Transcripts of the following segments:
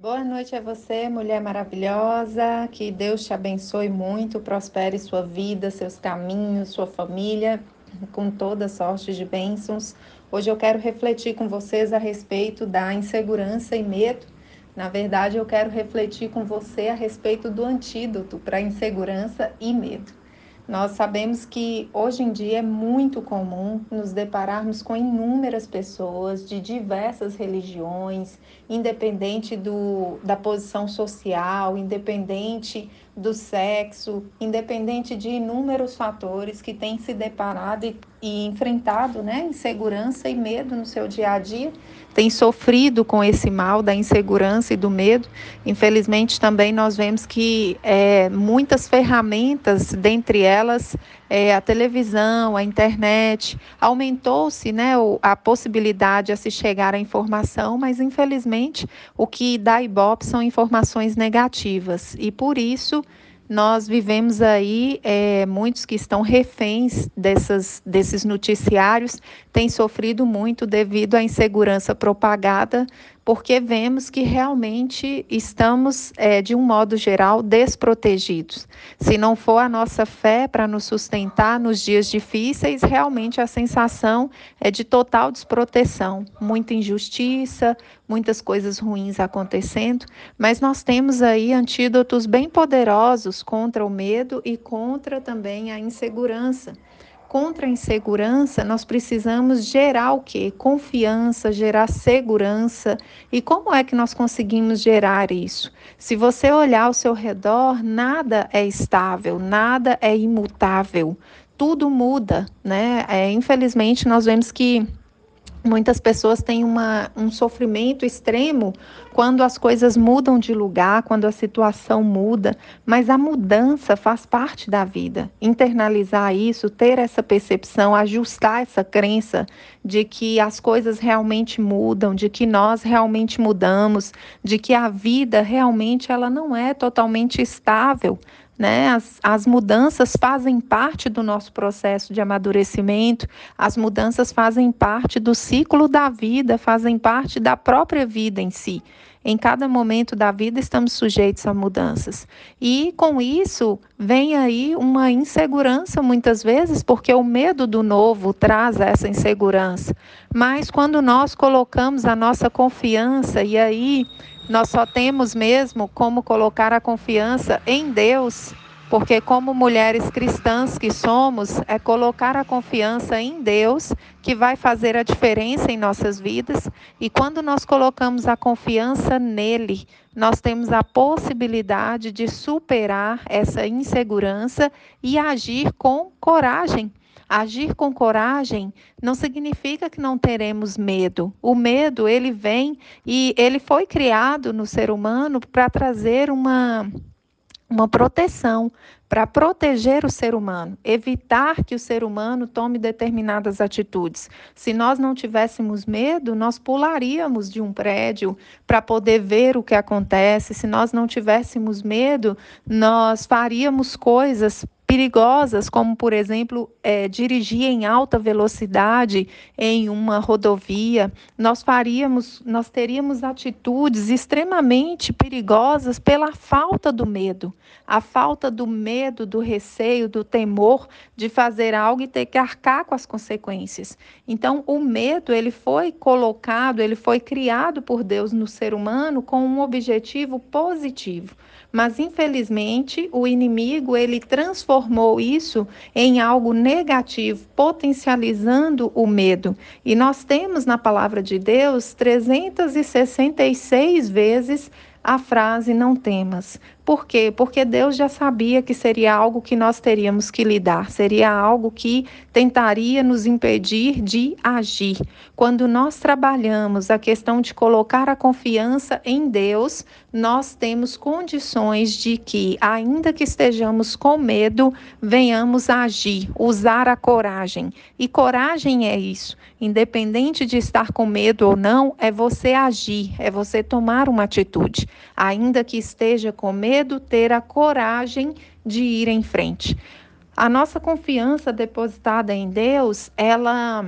Boa noite a você, mulher maravilhosa. Que Deus te abençoe muito, prospere sua vida, seus caminhos, sua família, com toda sorte de bênçãos. Hoje eu quero refletir com vocês a respeito da insegurança e medo. Na verdade, eu quero refletir com você a respeito do antídoto para insegurança e medo. Nós sabemos que hoje em dia é muito comum nos depararmos com inúmeras pessoas de diversas religiões, independente do, da posição social, independente do sexo, independente de inúmeros fatores que têm se deparado e, e enfrentado né, insegurança e medo no seu dia a dia, têm sofrido com esse mal da insegurança e do medo. Infelizmente, também nós vemos que é, muitas ferramentas, dentre elas é, a televisão, a internet, aumentou-se né, a possibilidade a se chegar à informação, mas infelizmente o que dá ibope são informações negativas. E por isso nós vivemos aí, é, muitos que estão reféns dessas, desses noticiários têm sofrido muito devido à insegurança propagada porque vemos que realmente estamos, é, de um modo geral, desprotegidos. Se não for a nossa fé para nos sustentar nos dias difíceis, realmente a sensação é de total desproteção, muita injustiça, muitas coisas ruins acontecendo, mas nós temos aí antídotos bem poderosos contra o medo e contra também a insegurança contra a insegurança, nós precisamos gerar o quê? Confiança, gerar segurança. E como é que nós conseguimos gerar isso? Se você olhar ao seu redor, nada é estável, nada é imutável. Tudo muda, né? É, infelizmente, nós vemos que Muitas pessoas têm uma, um sofrimento extremo quando as coisas mudam de lugar, quando a situação muda, mas a mudança faz parte da vida. Internalizar isso, ter essa percepção, ajustar essa crença de que as coisas realmente mudam, de que nós realmente mudamos, de que a vida realmente ela não é totalmente estável. Né? As, as mudanças fazem parte do nosso processo de amadurecimento, as mudanças fazem parte do ciclo da vida, fazem parte da própria vida em si. Em cada momento da vida estamos sujeitos a mudanças. E com isso vem aí uma insegurança muitas vezes, porque o medo do novo traz essa insegurança. Mas quando nós colocamos a nossa confiança e aí nós só temos mesmo como colocar a confiança em Deus, porque, como mulheres cristãs que somos, é colocar a confiança em Deus que vai fazer a diferença em nossas vidas. E quando nós colocamos a confiança nele, nós temos a possibilidade de superar essa insegurança e agir com coragem. Agir com coragem não significa que não teremos medo. O medo, ele vem e ele foi criado no ser humano para trazer uma uma proteção para proteger o ser humano, evitar que o ser humano tome determinadas atitudes. Se nós não tivéssemos medo, nós pularíamos de um prédio para poder ver o que acontece. Se nós não tivéssemos medo, nós faríamos coisas perigosas, como por exemplo é, dirigir em alta velocidade em uma rodovia, nós faríamos, nós teríamos atitudes extremamente perigosas pela falta do medo, a falta do medo, do receio, do temor de fazer algo e ter que arcar com as consequências. Então, o medo ele foi colocado, ele foi criado por Deus no ser humano com um objetivo positivo. Mas infelizmente, o inimigo ele transformou isso em algo negativo, potencializando o medo. E nós temos na palavra de Deus 366 vezes a frase não temas. Por quê? Porque Deus já sabia que seria algo que nós teríamos que lidar, seria algo que tentaria nos impedir de agir. Quando nós trabalhamos a questão de colocar a confiança em Deus, nós temos condições de que, ainda que estejamos com medo, venhamos a agir, usar a coragem. E coragem é isso, independente de estar com medo ou não, é você agir, é você tomar uma atitude. Ainda que esteja com medo, ter a coragem de ir em frente. A nossa confiança depositada em Deus, ela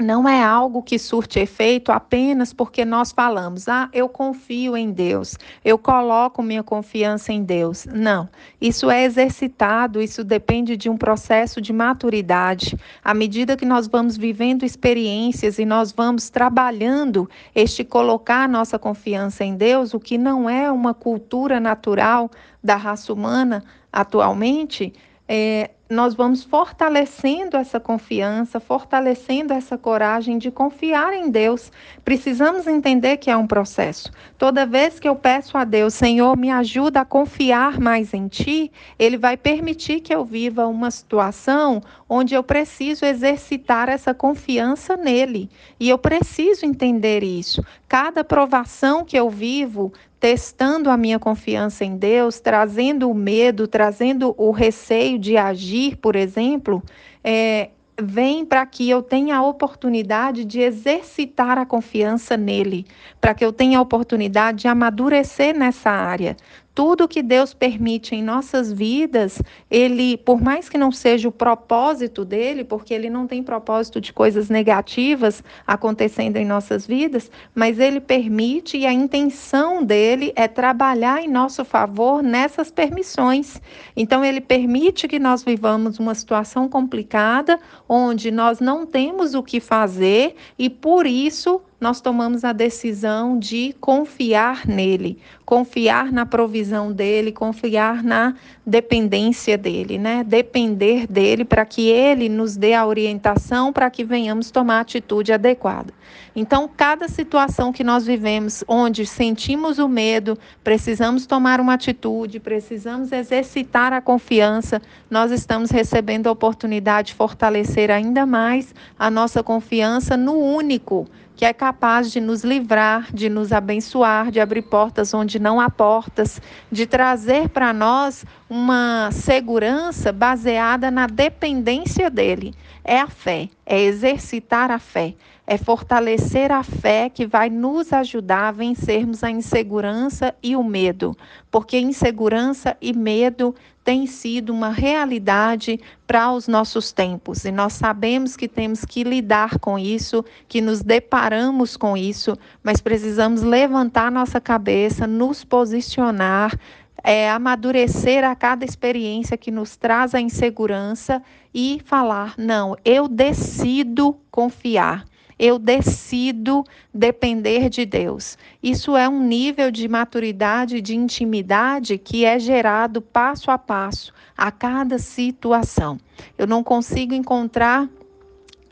não é algo que surte efeito apenas porque nós falamos, ah, eu confio em Deus, eu coloco minha confiança em Deus. Não, isso é exercitado, isso depende de um processo de maturidade. À medida que nós vamos vivendo experiências e nós vamos trabalhando este colocar nossa confiança em Deus, o que não é uma cultura natural da raça humana atualmente, é, nós vamos fortalecendo essa confiança, fortalecendo essa coragem de confiar em Deus. Precisamos entender que é um processo. Toda vez que eu peço a Deus, Senhor, me ajuda a confiar mais em Ti, Ele vai permitir que eu viva uma situação onde eu preciso exercitar essa confiança nele. E eu preciso entender isso. Cada provação que eu vivo testando a minha confiança em Deus, trazendo o medo, trazendo o receio de agir, por exemplo, é, vem para que eu tenha a oportunidade de exercitar a confiança nele, para que eu tenha a oportunidade de amadurecer nessa área tudo que Deus permite em nossas vidas, ele, por mais que não seja o propósito dele, porque ele não tem propósito de coisas negativas acontecendo em nossas vidas, mas ele permite e a intenção dele é trabalhar em nosso favor nessas permissões. Então ele permite que nós vivamos uma situação complicada, onde nós não temos o que fazer e por isso nós tomamos a decisão de confiar nele, confiar na provisão dele, confiar na dependência dele, né? Depender dele para que ele nos dê a orientação para que venhamos tomar a atitude adequada. Então, cada situação que nós vivemos, onde sentimos o medo, precisamos tomar uma atitude, precisamos exercitar a confiança, nós estamos recebendo a oportunidade de fortalecer ainda mais a nossa confiança no único que é capaz de nos livrar, de nos abençoar, de abrir portas onde não há portas, de trazer para nós uma segurança baseada na dependência dele. É a fé, é exercitar a fé, é fortalecer a fé que vai nos ajudar a vencermos a insegurança e o medo, porque insegurança e medo tem sido uma realidade para os nossos tempos. E nós sabemos que temos que lidar com isso, que nos deparamos com isso, mas precisamos levantar nossa cabeça, nos posicionar, é, amadurecer a cada experiência que nos traz a insegurança e falar: não, eu decido confiar eu decido depender de Deus. Isso é um nível de maturidade, de intimidade que é gerado passo a passo a cada situação. Eu não consigo encontrar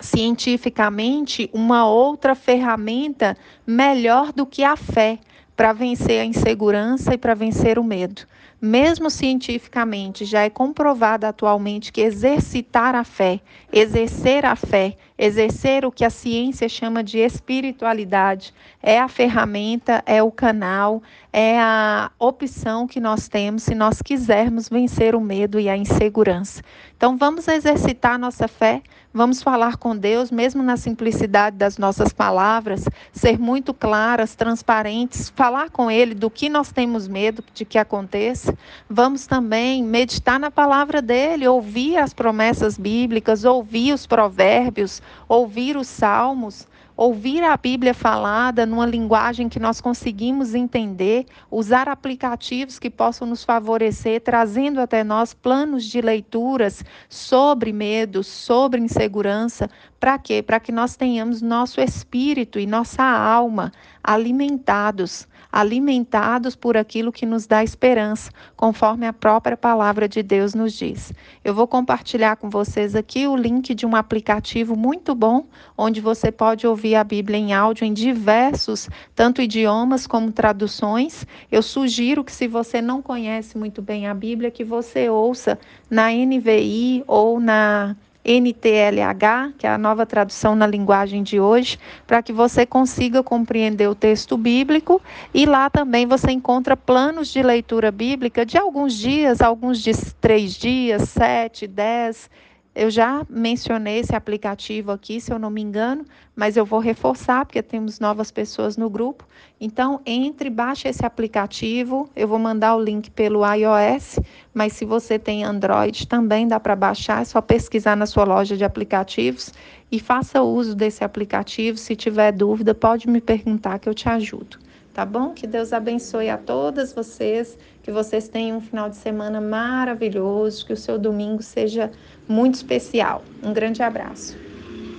cientificamente uma outra ferramenta melhor do que a fé para vencer a insegurança e para vencer o medo. Mesmo cientificamente, já é comprovado atualmente que exercitar a fé, exercer a fé, exercer o que a ciência chama de espiritualidade, é a ferramenta, é o canal, é a opção que nós temos se nós quisermos vencer o medo e a insegurança. Então, vamos exercitar nossa fé, vamos falar com Deus, mesmo na simplicidade das nossas palavras, ser muito claras, transparentes, falar com Ele do que nós temos medo de que aconteça. Vamos também meditar na palavra dele, ouvir as promessas bíblicas, ouvir os provérbios, ouvir os salmos ouvir a Bíblia falada numa linguagem que nós conseguimos entender, usar aplicativos que possam nos favorecer, trazendo até nós planos de leituras sobre medo, sobre insegurança, para quê? Para que nós tenhamos nosso espírito e nossa alma alimentados alimentados por aquilo que nos dá esperança, conforme a própria palavra de Deus nos diz. Eu vou compartilhar com vocês aqui o link de um aplicativo muito bom, onde você pode ouvir a Bíblia em áudio em diversos, tanto idiomas como traduções. Eu sugiro que se você não conhece muito bem a Bíblia, que você ouça na NVI ou na NTLH, que é a nova tradução na linguagem de hoje, para que você consiga compreender o texto bíblico. E lá também você encontra planos de leitura bíblica de alguns dias, alguns de três dias, sete, dez Eu já mencionei esse aplicativo aqui, se eu não me engano, mas eu vou reforçar porque temos novas pessoas no grupo. Então, entre, baixe esse aplicativo. Eu vou mandar o link pelo iOS, mas se você tem Android também dá para baixar, é só pesquisar na sua loja de aplicativos e faça uso desse aplicativo. Se tiver dúvida, pode me perguntar que eu te ajudo tá bom? Que Deus abençoe a todas vocês, que vocês tenham um final de semana maravilhoso, que o seu domingo seja muito especial. Um grande abraço.